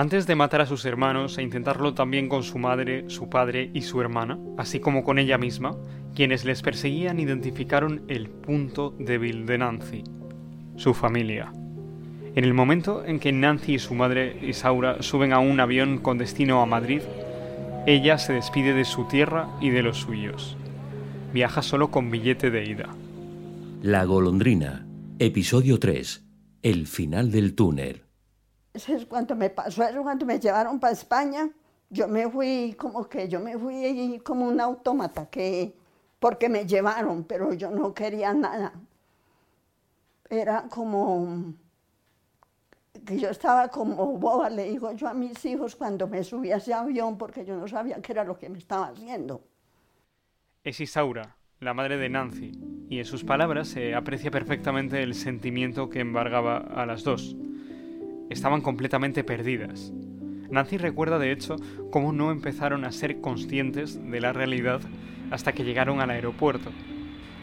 Antes de matar a sus hermanos e intentarlo también con su madre, su padre y su hermana, así como con ella misma, quienes les perseguían identificaron el punto débil de Nancy, su familia. En el momento en que Nancy y su madre Isaura suben a un avión con destino a Madrid, ella se despide de su tierra y de los suyos. Viaja solo con billete de ida. La golondrina, episodio 3. El final del túnel. Es cuando me pasó eso, cuando me llevaron para España, yo me fui como que yo me fui como un autómata, que porque me llevaron, pero yo no quería nada. Era como que yo estaba como boba, le digo yo a mis hijos cuando me subí a ese avión, porque yo no sabía qué era lo que me estaba haciendo. Es Isaura, la madre de Nancy, y en sus palabras se aprecia perfectamente el sentimiento que embargaba a las dos. Estaban completamente perdidas. Nancy recuerda de hecho cómo no empezaron a ser conscientes de la realidad hasta que llegaron al aeropuerto.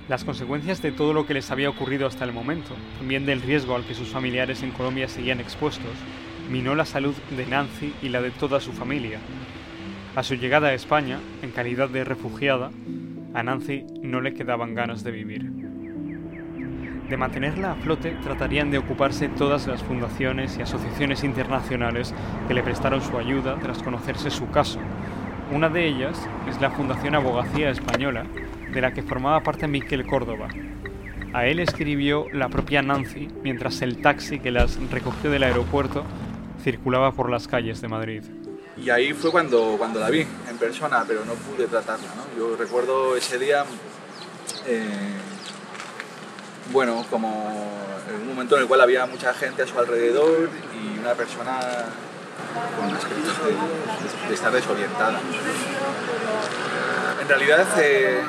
Las consecuencias de todo lo que les había ocurrido hasta el momento, también del riesgo al que sus familiares en Colombia seguían expuestos, minó la salud de Nancy y la de toda su familia. A su llegada a España, en calidad de refugiada, a Nancy no le quedaban ganas de vivir. De mantenerla a flote tratarían de ocuparse todas las fundaciones y asociaciones internacionales que le prestaron su ayuda tras conocerse su caso. Una de ellas es la Fundación Abogacía Española, de la que formaba parte Miquel Córdoba. A él escribió la propia Nancy mientras el taxi que las recogió del aeropuerto circulaba por las calles de Madrid. Y ahí fue cuando, cuando la vi en persona, pero no pude tratarla. Yo recuerdo ese día, eh, bueno, como un momento en el cual había mucha gente a su alrededor y una persona con aspectos de, de, estar desorientada. En realidad, eh,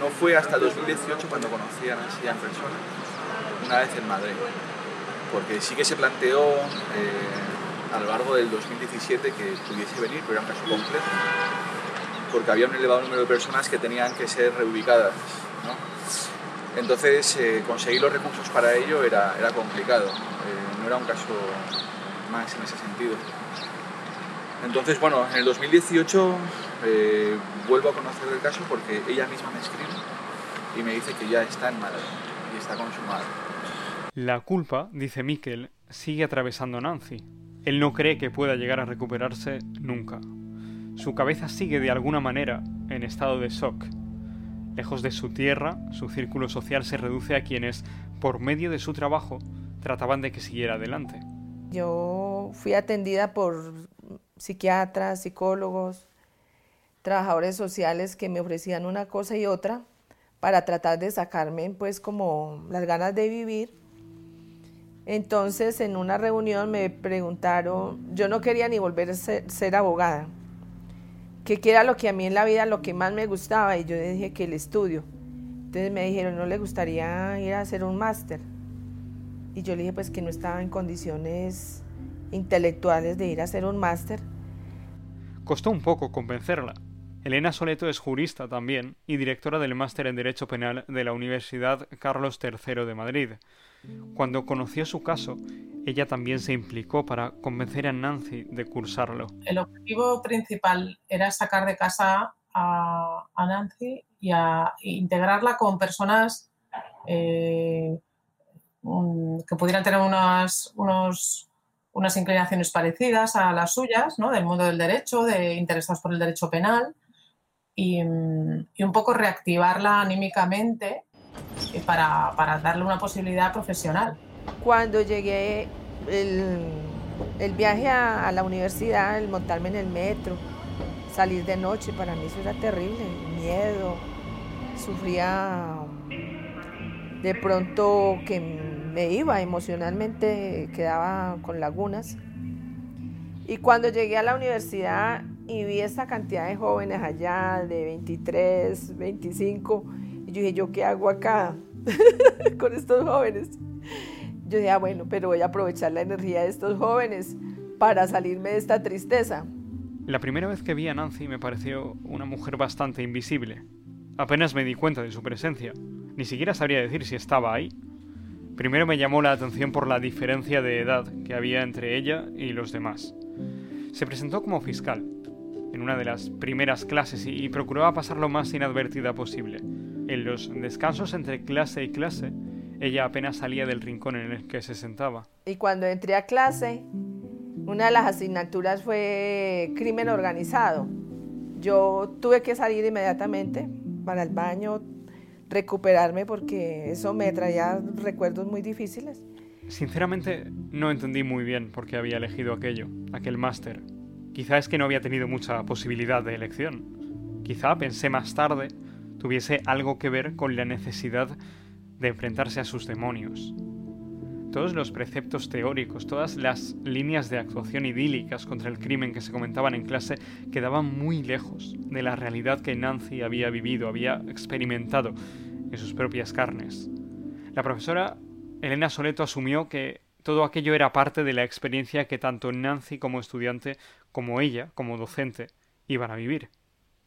no fue hasta el 2018 cuando conocí a Nancy en persona, una vez en Madrid, porque sí que se planteó eh, a lo largo del 2017 que pudiese venir, pero era un caso complejo, porque había un elevado número de personas que tenían que ser reubicadas. ¿no? Entonces, eh, conseguir los recursos para ello era, complicado, eh, no era un caso más en ese sentido. Entonces, bueno, en el 2018 eh, vuelvo a conocer el caso porque ella misma me escribe y me dice que ya está en Madrid y está consumada. La culpa, dice Miquel, sigue atravesando a Nancy. Él no cree que pueda llegar a recuperarse nunca. Su cabeza sigue de alguna manera en estado de shock. Lejos de su tierra, su círculo social se reduce a quienes, por medio de su trabajo, trataban de que siguiera adelante. Yo fui atendida por psiquiatras, psicólogos, trabajadores sociales que me ofrecían una cosa y otra para tratar de sacarme pues como las ganas de vivir. Entonces en una reunión me preguntaron, yo no quería ni volver a ser, ser abogada, que era lo que a mí en la vida lo que más me gustaba y yo dije que el estudio. Entonces me dijeron, ¿no le gustaría ir a hacer un máster? Y yo le dije pues que no estaba en condiciones intelectuales de ir a hacer un máster. Costó un poco convencerla. Elena Soleto es jurista también y directora del máster en Derecho Penal de la Universidad Carlos III de Madrid. Cuando conoció su caso, ella también se implicó para convencer a Nancy de cursarlo. El objetivo principal era sacar de casa a, Nancy y a integrarla con personas eh, que pudieran tener unas, unas inclinaciones parecidas a las suyas, ¿no? del mundo del derecho, de interesados por el derecho penal, y, y un poco reactivarla anímicamente eh, para, para, darle una posibilidad profesional. Cuando llegué el, viaje a, la universidad, el montarme en el metro, salir de noche, para mí eso era terrible, miedo, sufría de pronto que me iba emocionalmente, quedaba con lagunas. Y cuando llegué a la universidad y vi esa cantidad de jóvenes allá, de 23, 25, y yo dije, ¿yo qué hago acá con estos jóvenes? Yo dije, ah, bueno, pero voy a aprovechar la energía de estos jóvenes para salirme de esta tristeza. La primera vez que vi a Nancy me pareció una mujer bastante invisible. Apenas me di cuenta de su presencia. Ni siquiera sabría decir si estaba ahí. Primero me llamó la atención por la diferencia de edad que había entre ella y los demás. se presentó como fiscal en una de las primeras clases y, procuraba pasar lo más inadvertida posible. En los descansos entre clase y clase, ella apenas salía del rincón en el que se sentaba. Y cuando entré a clase, una de las asignaturas fue crimen organizado. Yo tuve que salir inmediatamente para el baño, recuperarme porque eso me traía recuerdos muy difíciles. Sinceramente, no entendí muy bien por qué había elegido aquello, aquel máster. Quizá es que no había tenido mucha posibilidad de elección. Quizá, pensé más tarde, tuviese algo que ver con la necesidad de enfrentarse a sus demonios. Todos los preceptos teóricos, todas las líneas de actuación idílicas contra el crimen que se comentaban en clase quedaban muy lejos de la realidad que Nancy había vivido, había experimentado en sus propias carnes. La profesora Elena Soleto asumió que todo aquello era parte de la experiencia que tanto Nancy como estudiante, como ella, como docente, iban a vivir.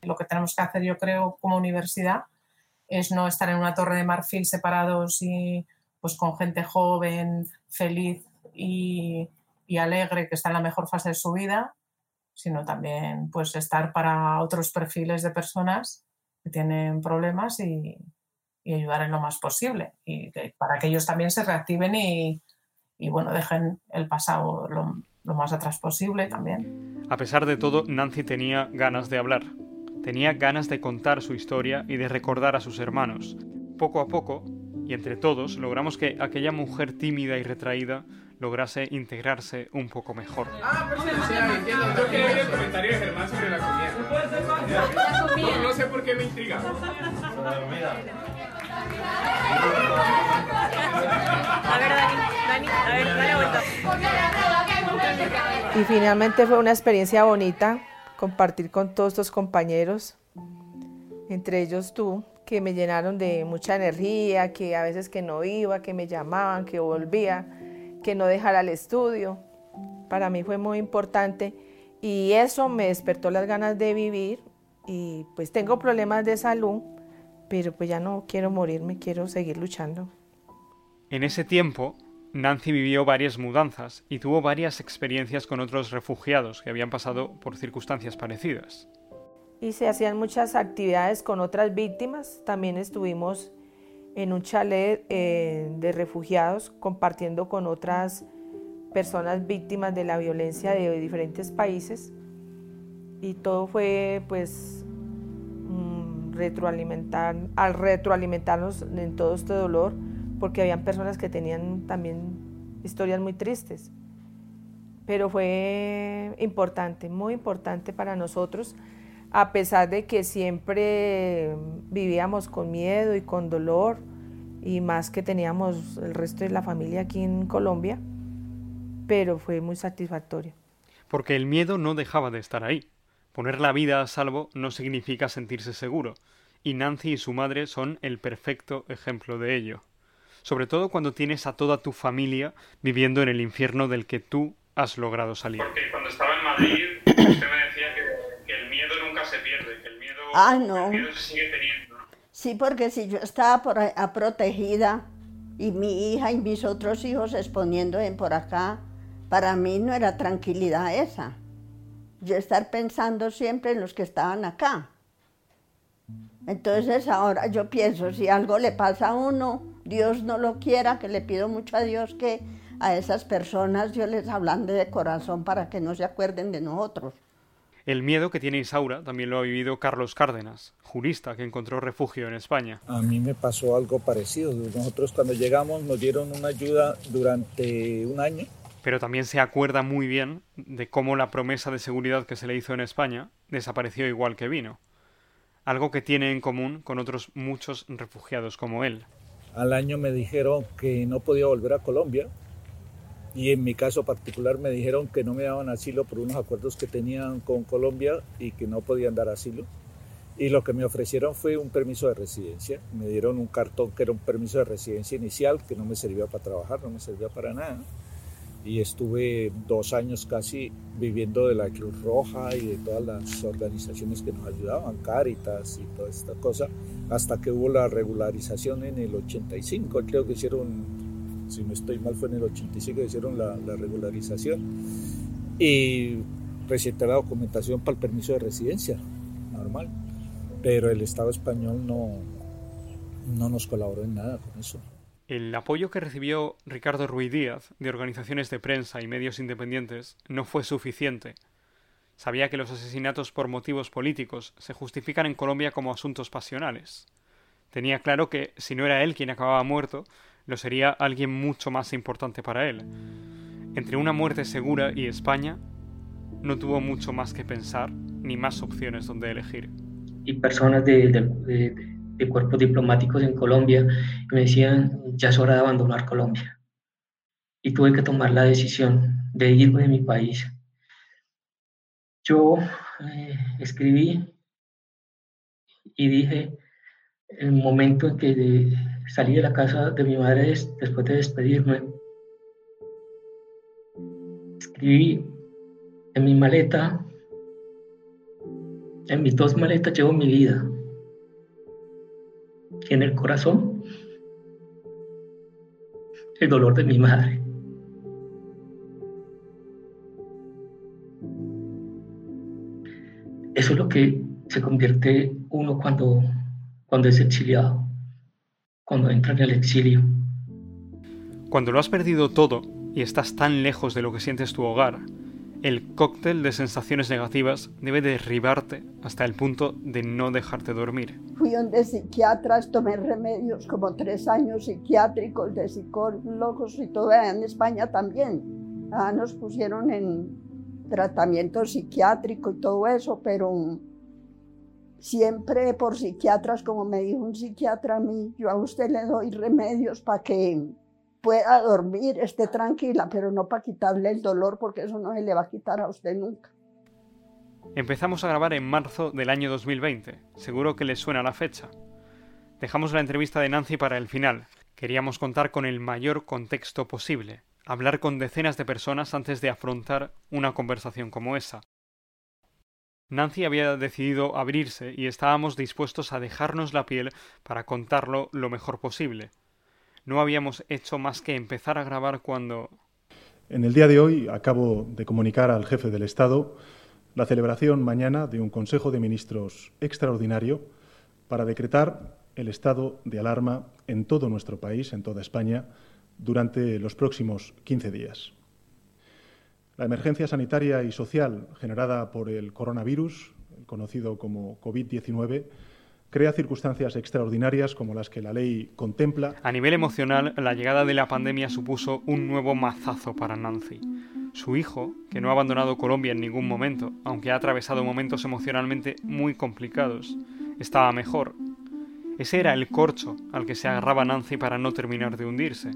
Lo que tenemos que hacer, yo creo, como universidad, es no estar en una torre de marfil separados y pues con gente joven, feliz y, alegre que está en la mejor fase de su vida, sino también pues estar para otros perfiles de personas que tienen problemas y, ayudar en lo más posible y para que ellos también se reactiven y, bueno, dejen el pasado lo, lo más atrás posible también. A pesar de todo, Nancy tenía ganas de hablar, tenía ganas de contar su historia y de recordar a sus hermanos. Poco a poco, y entre todos logramos que aquella mujer tímida y retraída lograse integrarse un poco mejor. Ah, pero sí, entiendo. Yo quería ver el comentario de Germán sobre la comida. No, no sé por qué me intriga. A ver, Dani, Dani, a ver, dale vuelta. Y finalmente fue una experiencia bonita compartir con todos estos compañeros, entre ellos tú, que me llenaron de mucha energía, que a veces que no iba, que me llamaban, que volvía, que no dejara el estudio. Para mí fue muy importante y eso me despertó las ganas de vivir y pues tengo problemas de salud, pero pues ya no quiero morirme, quiero seguir luchando. En ese tiempo, Nancy vivió varias mudanzas y tuvo varias experiencias con otros refugiados que habían pasado por circunstancias parecidas y se hacían muchas actividades con otras víctimas. También estuvimos en un chalet eh, de refugiados compartiendo con otras personas víctimas de la violencia de diferentes países y todo fue pues mm, retroalimentar, al retroalimentarnos en todo este dolor porque habían personas que tenían también historias muy tristes. Pero fue importante, muy importante para nosotros a pesar de que siempre vivíamos con miedo y con dolor, y más que teníamos el resto de la familia aquí en Colombia, pero fue muy satisfactorio. Porque el miedo no dejaba de estar ahí. Poner la vida a salvo no significa sentirse seguro, y Nancy y su madre son el perfecto ejemplo de ello. Sobre todo cuando tienes a toda tu familia viviendo en el infierno del que tú has logrado salir. Porque cuando estaba en Madrid, Ah, no. Sí, porque si yo estaba por protegida y mi hija y mis otros hijos exponiendo por acá, para mí no era tranquilidad esa. Yo estar pensando siempre en los que estaban acá. Entonces ahora yo pienso, si algo le pasa a uno, Dios no lo quiera, que le pido mucho a Dios que a esas personas yo les hablando de corazón para que no se acuerden de nosotros. El miedo que tiene Isaura también lo ha vivido Carlos Cárdenas, jurista que encontró refugio en España. A mí me pasó algo parecido. Nosotros cuando llegamos nos dieron una ayuda durante un año. Pero también se acuerda muy bien de cómo la promesa de seguridad que se le hizo en España desapareció igual que vino. Algo que tiene en común con otros muchos refugiados como él. Al año me dijeron que no podía volver a Colombia y en mi caso particular me dijeron que no me daban asilo por unos acuerdos que tenían con Colombia y que no podían dar asilo. Y lo que me ofrecieron fue un permiso de residencia. Me dieron un cartón que era un permiso de residencia inicial que no me servía para trabajar, no me servía para nada. Y estuve dos años casi viviendo de la Cruz Roja y de todas las organizaciones que nos ayudaban, Caritas y toda esta cosa, hasta que hubo la regularización en el 85. Creo que hicieron si no estoy mal fue en el 85 hicieron la, regularización y presenté la documentación para el permiso de residencia, normal. Pero el Estado español no, no nos colaboró en nada con eso. El apoyo que recibió Ricardo Ruiz Díaz de organizaciones de prensa y medios independientes no fue suficiente. Sabía que los asesinatos por motivos políticos se justifican en Colombia como asuntos pasionales. Tenía claro que si no era él quien acababa muerto, lo sería alguien mucho más importante para él. Entre una muerte segura y España, no tuvo mucho más que pensar, ni más opciones donde elegir. Y personas de, de cuerpos diplomáticos en Colombia me decían, ya es hora de abandonar Colombia. Y tuve que tomar la decisión de irme de mi país. Yo eh, escribí y dije, el momento en que salí de la casa de mi madre después de despedirme, escribí en mi maleta, en mis dos maletas llevo mi vida en el corazón el dolor de mi madre. Eso es lo que se convierte uno cuando, cuando es exiliado, cuando entra en el exilio. Cuando lo has perdido todo y estás tan lejos de lo que sientes tu hogar, el cóctel de sensaciones negativas debe derribarte hasta el punto de no dejarte dormir. Fui donde psiquiatras, tomé remedios como tres años psiquiátricos de psicólogos y todo en España también. Ah, nos pusieron en tratamiento psiquiátrico y todo eso, pero siempre por psiquiatras, como me dijo un psiquiatra a mí, yo a usted le doy remedios para que pueda dormir, esté tranquila, pero no para quitarle el dolor porque eso no se le va a quitar a usted nunca. Empezamos a grabar en marzo del año 2020, seguro que le suena la fecha. Dejamos la entrevista de Nancy para el final. Queríamos contar con el mayor contexto posible, hablar con decenas de personas antes de afrontar una conversación como esa. Nancy había decidido abrirse y estábamos dispuestos a dejarnos la piel para contarlo lo mejor posible. No habíamos hecho más que empezar a grabar cuando... En el día de hoy acabo de comunicar al jefe del Estado la celebración mañana de un Consejo de Ministros extraordinario para decretar el estado de alarma en todo nuestro país, en toda España, durante los próximos 15 días. La emergencia sanitaria y social generada por el coronavirus, conocido como COVID-19, crea circunstancias extraordinarias como las que la ley contempla. A nivel emocional, la llegada de la pandemia supuso un nuevo mazazo para Nancy. Su hijo, que no ha abandonado Colombia en ningún momento, aunque ha atravesado momentos emocionalmente muy complicados, estaba mejor. Ese era el corcho al que se agarraba Nancy para no terminar de hundirse.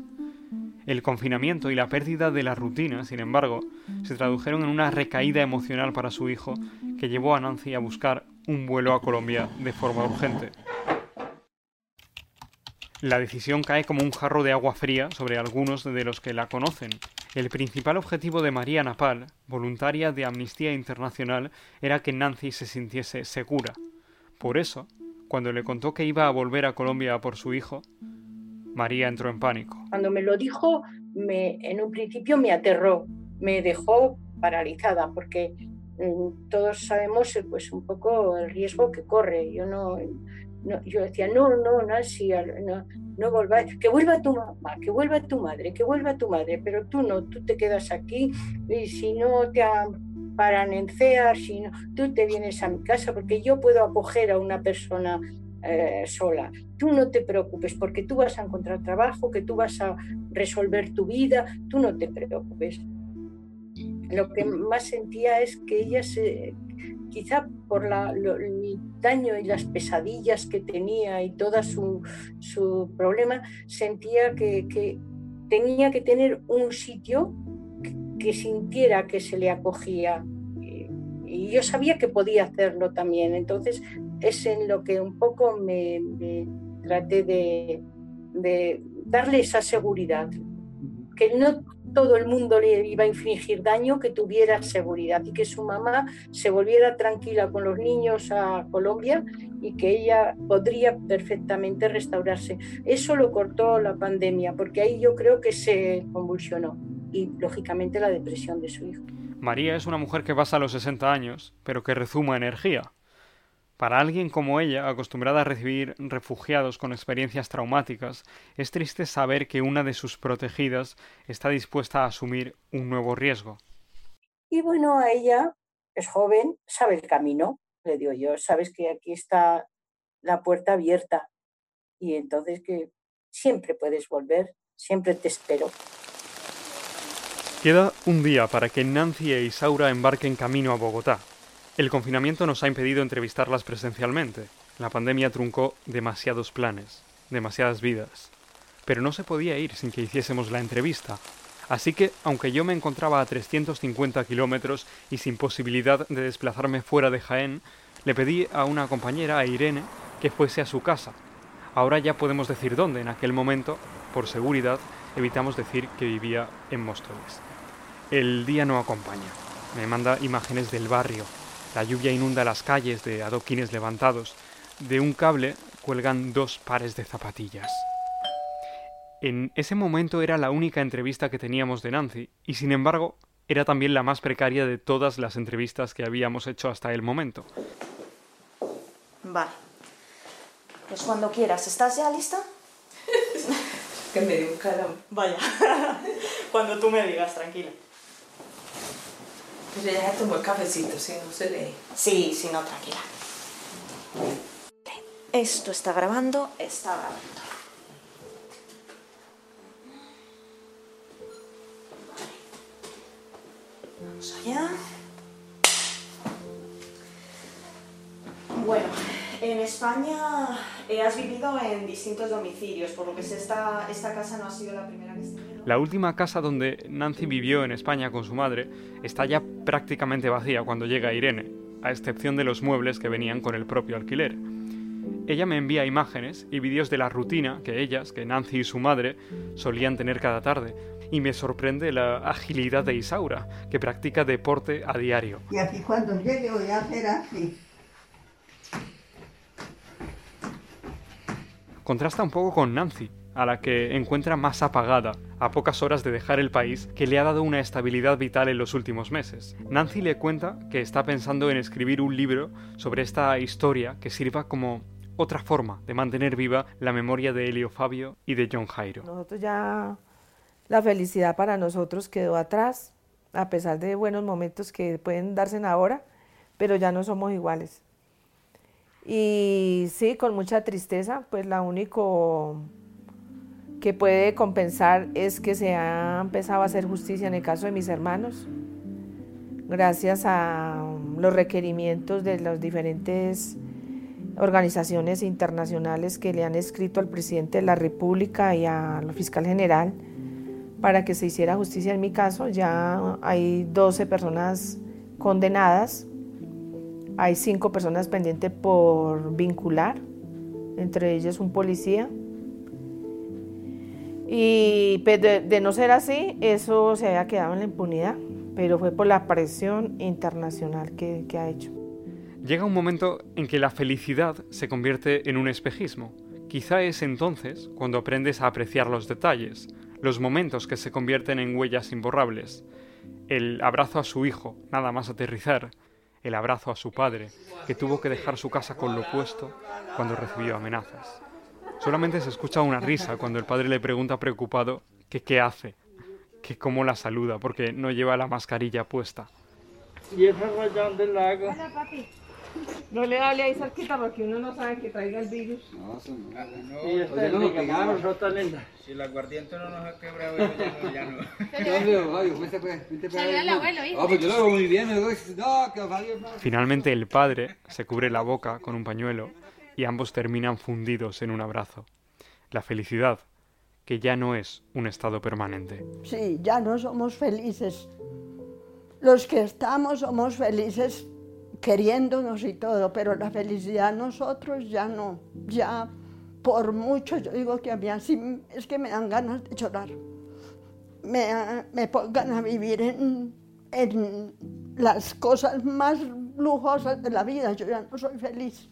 El confinamiento y la pérdida de la rutina, sin embargo, se tradujeron en una recaída emocional para su hijo que llevó a Nancy a buscar un vuelo a Colombia de forma urgente. La decisión cae como un jarro de agua fría sobre algunos de los que la conocen. El principal objetivo de María Napal, voluntaria de Amnistía Internacional, era que Nancy se sintiese segura. Por eso, cuando le contó que iba a volver a Colombia por su hijo, María entró en pánico. Cuando me lo dijo, me, en un principio me aterró, me dejó paralizada, porque todos sabemos eh, pues un poco el riesgo que corre. Yo no, yo decía, no, no, Nancy, no, no volváis, que vuelva tu mamá, que vuelva tu madre, que vuelva tu madre, pero tú no, tú te quedas aquí y si no te paran en CEA, si no, tú te vienes a mi casa porque yo puedo acoger a una persona eh, sola. Tú no te preocupes porque tú vas a encontrar trabajo, que tú vas a resolver tu vida, tú no te preocupes lo que más sentía es que ella se, quizá por el daño y las pesadillas que tenía y todo su, problema, sentía que, tenía que tener un sitio que, sintiera que se le acogía. Y, yo sabía que podía hacerlo también. Entonces es en lo que un poco me, traté de, de darle esa seguridad, que no todo el mundo le iba a infligir daño, que tuviera seguridad y que su mamá se volviera tranquila con los niños a Colombia y que ella podría perfectamente restaurarse. Eso lo cortó la pandemia, porque ahí yo creo que se convulsionó y lógicamente la depresión de su hijo. María es una mujer que pasa los 60 años, pero que rezuma energía. Para alguien como ella, acostumbrada a recibir refugiados con experiencias traumáticas, es triste saber que una de sus protegidas está dispuesta a asumir un nuevo riesgo. Y bueno, a ella es joven, sabe el camino, le digo yo, sabes que aquí está la puerta abierta y entonces que siempre puedes volver, siempre te espero. Queda un día para que Nancy e Isaura embarquen camino a Bogotá. El confinamiento nos ha impedido entrevistarlas presencialmente. La pandemia truncó demasiados planes, demasiadas vidas. Pero no se podía ir sin que hiciésemos la entrevista. Así que, aunque yo me encontraba a 350 kilómetros y sin posibilidad de desplazarme fuera de Jaén, le pedí a una compañera, a Irene, que fuese a su casa. Ahora ya podemos decir dónde. En aquel momento, por seguridad, evitamos decir que vivía en Móstoles. El día no acompaña. Me manda imágenes del barrio. La lluvia inunda las calles de adoquines levantados. De un cable cuelgan dos pares de zapatillas. En ese momento era la única entrevista que teníamos de Nancy, y sin embargo era también la más precaria de todas las entrevistas que habíamos hecho hasta el momento. Vale. Pues cuando quieras. ¿Estás ya lista? que me dio un calor. Vaya. cuando tú me digas, tranquila. Pero ya tomó el cafecito, si no se lee. Sí, sí, no, tranquila. Esto está grabando, está grabando. Vamos allá. Bueno, en España eh, has vivido en distintos domicilios, por lo que sé, esta, esta casa no ha sido la primera que has tenido. La última casa donde Nancy vivió en España con su madre está ya prácticamente vacía cuando llega Irene, a excepción de los muebles que venían con el propio alquiler. Ella me envía imágenes y vídeos de la rutina que ellas, que Nancy y su madre, solían tener cada tarde, y me sorprende la agilidad de Isaura, que practica deporte a diario. Y aquí cuando llegue voy a hacer así. Contrasta un poco con Nancy, a la que encuentra más apagada, a pocas horas de dejar el país que le ha dado una estabilidad vital en los últimos meses. Nancy le cuenta que está pensando en escribir un libro sobre esta historia que sirva como otra forma de mantener viva la memoria de Helio Fabio y de John Jairo. Nosotros ya la felicidad para nosotros quedó atrás, a pesar de buenos momentos que pueden darse ahora, pero ya no somos iguales. Y sí, con mucha tristeza, pues la único que puede compensar es que se ha empezado a hacer justicia en el caso de mis hermanos, gracias a los requerimientos de las diferentes organizaciones internacionales que le han escrito al presidente de la República y al fiscal general para que se hiciera justicia en mi caso. Ya hay 12 personas condenadas, hay 5 personas pendientes por vincular, entre ellas un policía. Y pues, de, no ser así, eso se había quedado en la impunidad, pero fue por la presión internacional que ha hecho. Llega un momento en que la felicidad se convierte en un espejismo. Quizá es entonces cuando aprendes a apreciar los detalles, los momentos que se convierten en huellas imborrables. El abrazo a su hijo, nada más aterrizar, el abrazo a su padre, que tuvo que dejar su casa con lo puesto cuando recibió amenazas. Solamente se escucha una risa cuando el padre le pregunta preocupado que qué hace, que cómo la saluda, porque no lleva la mascarilla puesta. ¿Y ese rayón del lago? Hola, papi. No le hable ahí cerquita porque uno no sabe que traiga el virus. No, son no, y este no nos pegamos, Rota linda. Si el aguardiente no nos ha quebrado, ya no. Ya no. Saluda al abuelo, hijo. Ah, pues yo lo hago muy bien, me doy. No, que Finalmente el padre se cubre la boca con un pañuelo y ambos terminan fundidos en un abrazo. La felicidad, que ya no es un estado permanente. Sí, ya no somos felices. Los que estamos somos felices queriéndonos y todo, pero la felicidad nosotros ya no, ya por mucho, yo digo que a mí así es que me dan ganas de llorar. Me, me pongan a vivir en, en las cosas más lujosas de la vida, yo ya no soy feliz.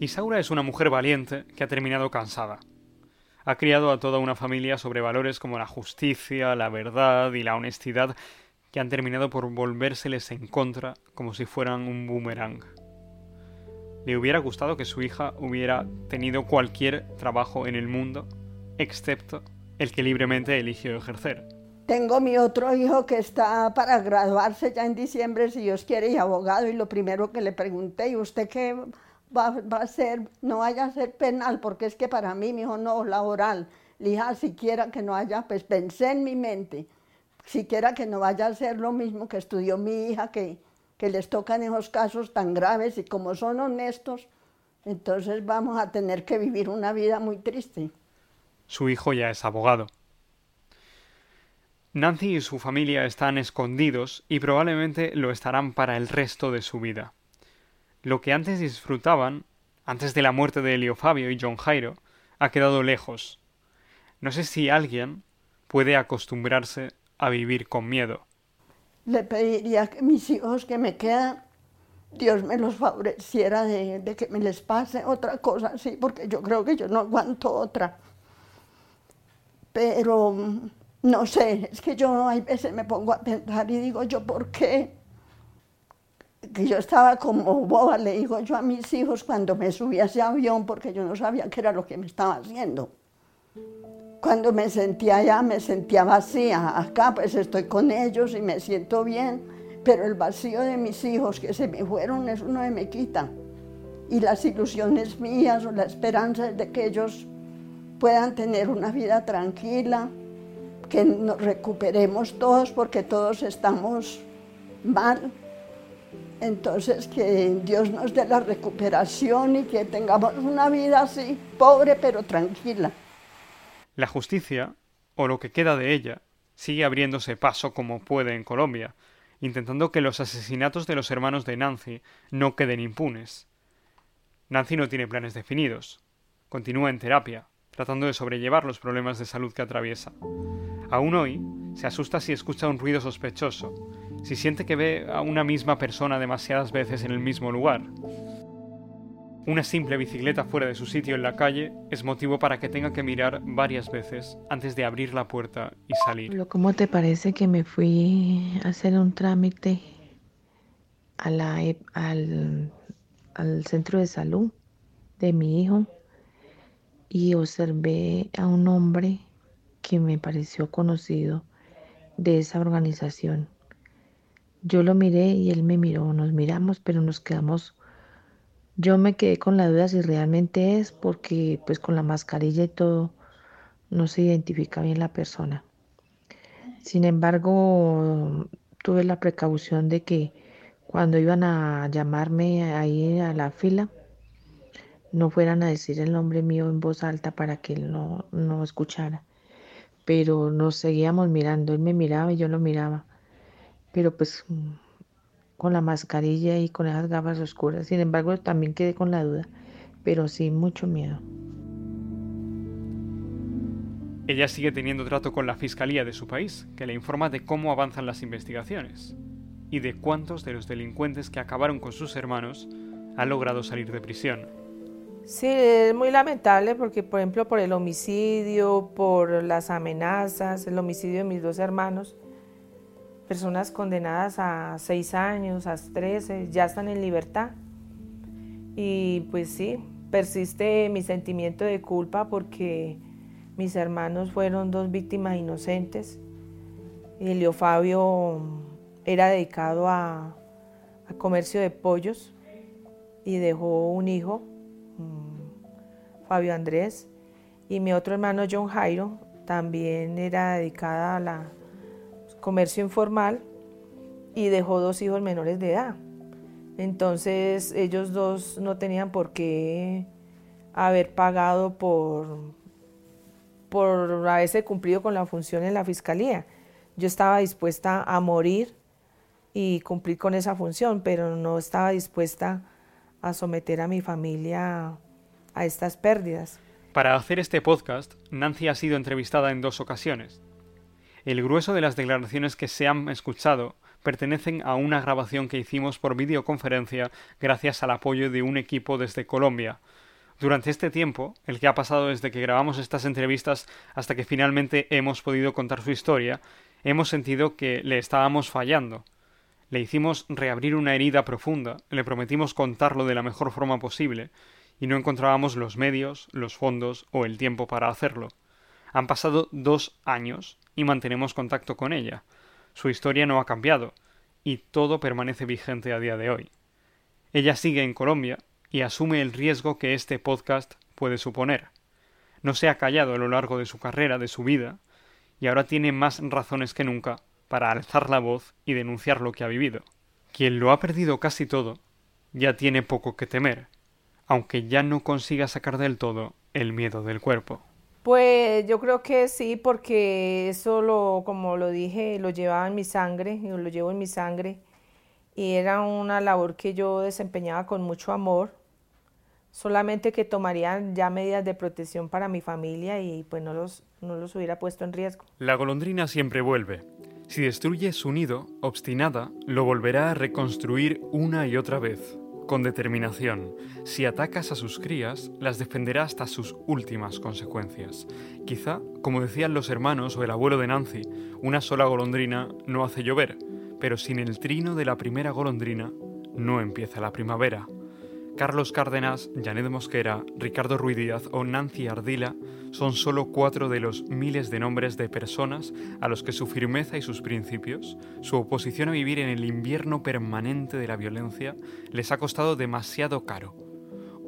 Isaura es una mujer valiente que ha terminado cansada. Ha criado a toda una familia sobre valores como la justicia, la verdad y la honestidad que han terminado por volvérseles en contra como si fueran un boomerang. Le hubiera gustado que su hija hubiera tenido cualquier trabajo en el mundo, excepto el que libremente eligió ejercer. Tengo mi otro hijo que está para graduarse ya en diciembre, si Dios quiere, y abogado, y lo primero que le pregunté, ¿y usted qué va, a hacer? No vaya a ser penal, porque es que para mí, mi hijo, no, laboral. Le dije, siquiera que no haya, pues pensé en mi mente, siquiera que no vaya a ser lo mismo que estudió mi hija, que, que les tocan esos casos tan graves y como son honestos, entonces vamos a tener que vivir una vida muy triste. Su hijo ya es abogado. Nancy y su familia están escondidos y probablemente lo estarán para el resto de su vida. Lo que antes disfrutaban, antes de la muerte de Elio Fabio y John Jairo, ha quedado lejos. No sé si alguien puede acostumbrarse a vivir con miedo. Le pediría que mis hijos que me quedan, Dios me los favoreciera de, que me les pase otra cosa así, porque yo creo que yo no aguanto otra. Pero no sé, es que yo hay veces me pongo a pensar y digo yo, ¿por qué? Que yo estaba como boba, le digo yo a mis hijos cuando me subí a ese avión, porque yo no sabía qué era lo que me estaba haciendo. Cuando me sentía allá, me sentía vacía. Acá pues estoy con ellos y me siento bien, pero el vacío de mis hijos que se me fueron, eso no me quita. Y las ilusiones mías o la esperanza de que ellos puedan tener una vida tranquila, que nos recuperemos todos porque todos estamos mal. Entonces que Dios nos dé la recuperación y que tengamos una vida así, pobre pero tranquila. La justicia, o lo que queda de ella, sigue abriéndose paso como puede en Colombia, intentando que los asesinatos de los hermanos de Nancy no queden impunes. Nancy no tiene planes definidos. Continúa en terapia, tratando de sobrellevar los problemas de salud que atraviesa. Aún hoy, se asusta si escucha un ruido sospechoso, si siente que ve a una misma persona demasiadas veces en el mismo lugar. Una simple bicicleta fuera de su sitio en la calle es motivo para que tenga que mirar varias veces antes de abrir la puerta y salir. ¿Cómo te parece que me fui a hacer un trámite la, al, al centro de salud de mi hijo y observé a un hombre que me pareció conocido de esa organización. Yo lo miré y él me miró, nos miramos, pero nos quedamos, yo me quedé con la duda si realmente es, porque pues con la mascarilla y todo no se identifica bien la persona. Sin embargo, tuve la precaución de que cuando iban a llamarme ahí a la fila, no fueran a decir el nombre mío en voz alta para que él no, no escuchara pero nos seguíamos mirando, él me miraba y yo lo miraba, pero pues con la mascarilla y con esas gafas oscuras, sin embargo también quedé con la duda, pero sí mucho miedo. Ella sigue teniendo trato con la Fiscalía de su país, que le informa de cómo avanzan las investigaciones y de cuántos de los delincuentes que acabaron con sus hermanos han logrado salir de prisión. Sí, es muy lamentable porque, por ejemplo, por el homicidio, por las amenazas, el homicidio de mis dos hermanos, personas condenadas a seis años, a trece, ya están en libertad. Y pues sí, persiste mi sentimiento de culpa porque mis hermanos fueron dos víctimas inocentes. Elio Fabio era dedicado a, a comercio de pollos y dejó un hijo Mm, Fabio Andrés, y mi otro hermano John Jairo también era dedicada a la comercio informal y dejó dos hijos menores de edad. Entonces ellos dos no tenían por qué haber pagado por, por haberse cumplido con la función en la fiscalía. Yo estaba dispuesta a morir y cumplir con esa función, pero no estaba dispuesta a someter a mi familia a estas pérdidas. Para hacer este podcast, Nancy ha sido entrevistada en dos ocasiones. El grueso de las declaraciones que se han escuchado pertenecen a una grabación que hicimos por videoconferencia gracias al apoyo de un equipo desde Colombia. Durante este tiempo, el que ha pasado desde que grabamos estas entrevistas hasta que finalmente hemos podido contar su historia, hemos sentido que le estábamos fallando. Le hicimos reabrir una herida profunda, le prometimos contarlo de la mejor forma posible, y no encontrábamos los medios, los fondos o el tiempo para hacerlo. Han pasado dos años y mantenemos contacto con ella. Su historia no ha cambiado, y todo permanece vigente a día de hoy. Ella sigue en Colombia y asume el riesgo que este podcast puede suponer. No se ha callado a lo largo de su carrera, de su vida, y ahora tiene más razones que nunca para alzar la voz y denunciar lo que ha vivido. Quien lo ha perdido casi todo, ya tiene poco que temer, aunque ya no consiga sacar del todo el miedo del cuerpo. Pues yo creo que sí, porque eso lo, como lo dije, lo llevaba en mi sangre, lo llevo en mi sangre, y era una labor que yo desempeñaba con mucho amor, solamente que tomarían ya medidas de protección para mi familia y pues no los, no los hubiera puesto en riesgo. La golondrina siempre vuelve. Si destruye su nido, obstinada, lo volverá a reconstruir una y otra vez, con determinación. Si atacas a sus crías, las defenderá hasta sus últimas consecuencias. Quizá, como decían los hermanos o el abuelo de Nancy, una sola golondrina no hace llover, pero sin el trino de la primera golondrina no empieza la primavera. Carlos Cárdenas, Janet Mosquera, Ricardo Ruiz Díaz o Nancy Ardila son solo cuatro de los miles de nombres de personas a los que su firmeza y sus principios, su oposición a vivir en el invierno permanente de la violencia, les ha costado demasiado caro.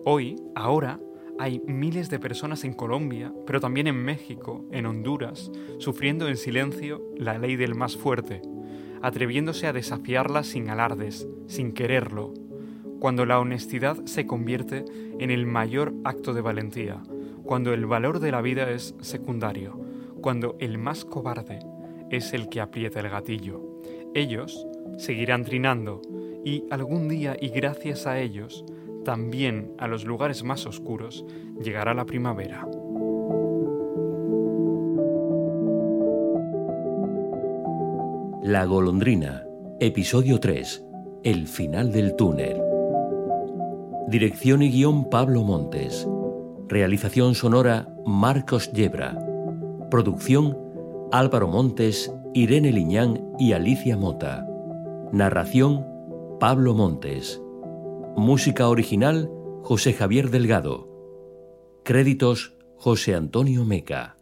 Hoy, ahora, hay miles de personas en Colombia, pero también en México, en Honduras, sufriendo en silencio la ley del más fuerte, atreviéndose a desafiarla sin alardes, sin quererlo, cuando la honestidad se convierte en el mayor acto de valentía, cuando el valor de la vida es secundario, cuando el más cobarde es el que aprieta el gatillo. Ellos seguirán trinando y algún día y gracias a ellos, también a los lugares más oscuros, llegará la primavera. La golondrina, episodio 3, el final del túnel. Dirección y guion Pablo Montes. Realización sonora Marcos Yebra. Producción Álvaro Montes, Irene Liñán y Alicia Mota. Narración Pablo Montes. Música original José Javier Delgado. Créditos José Antonio Meca.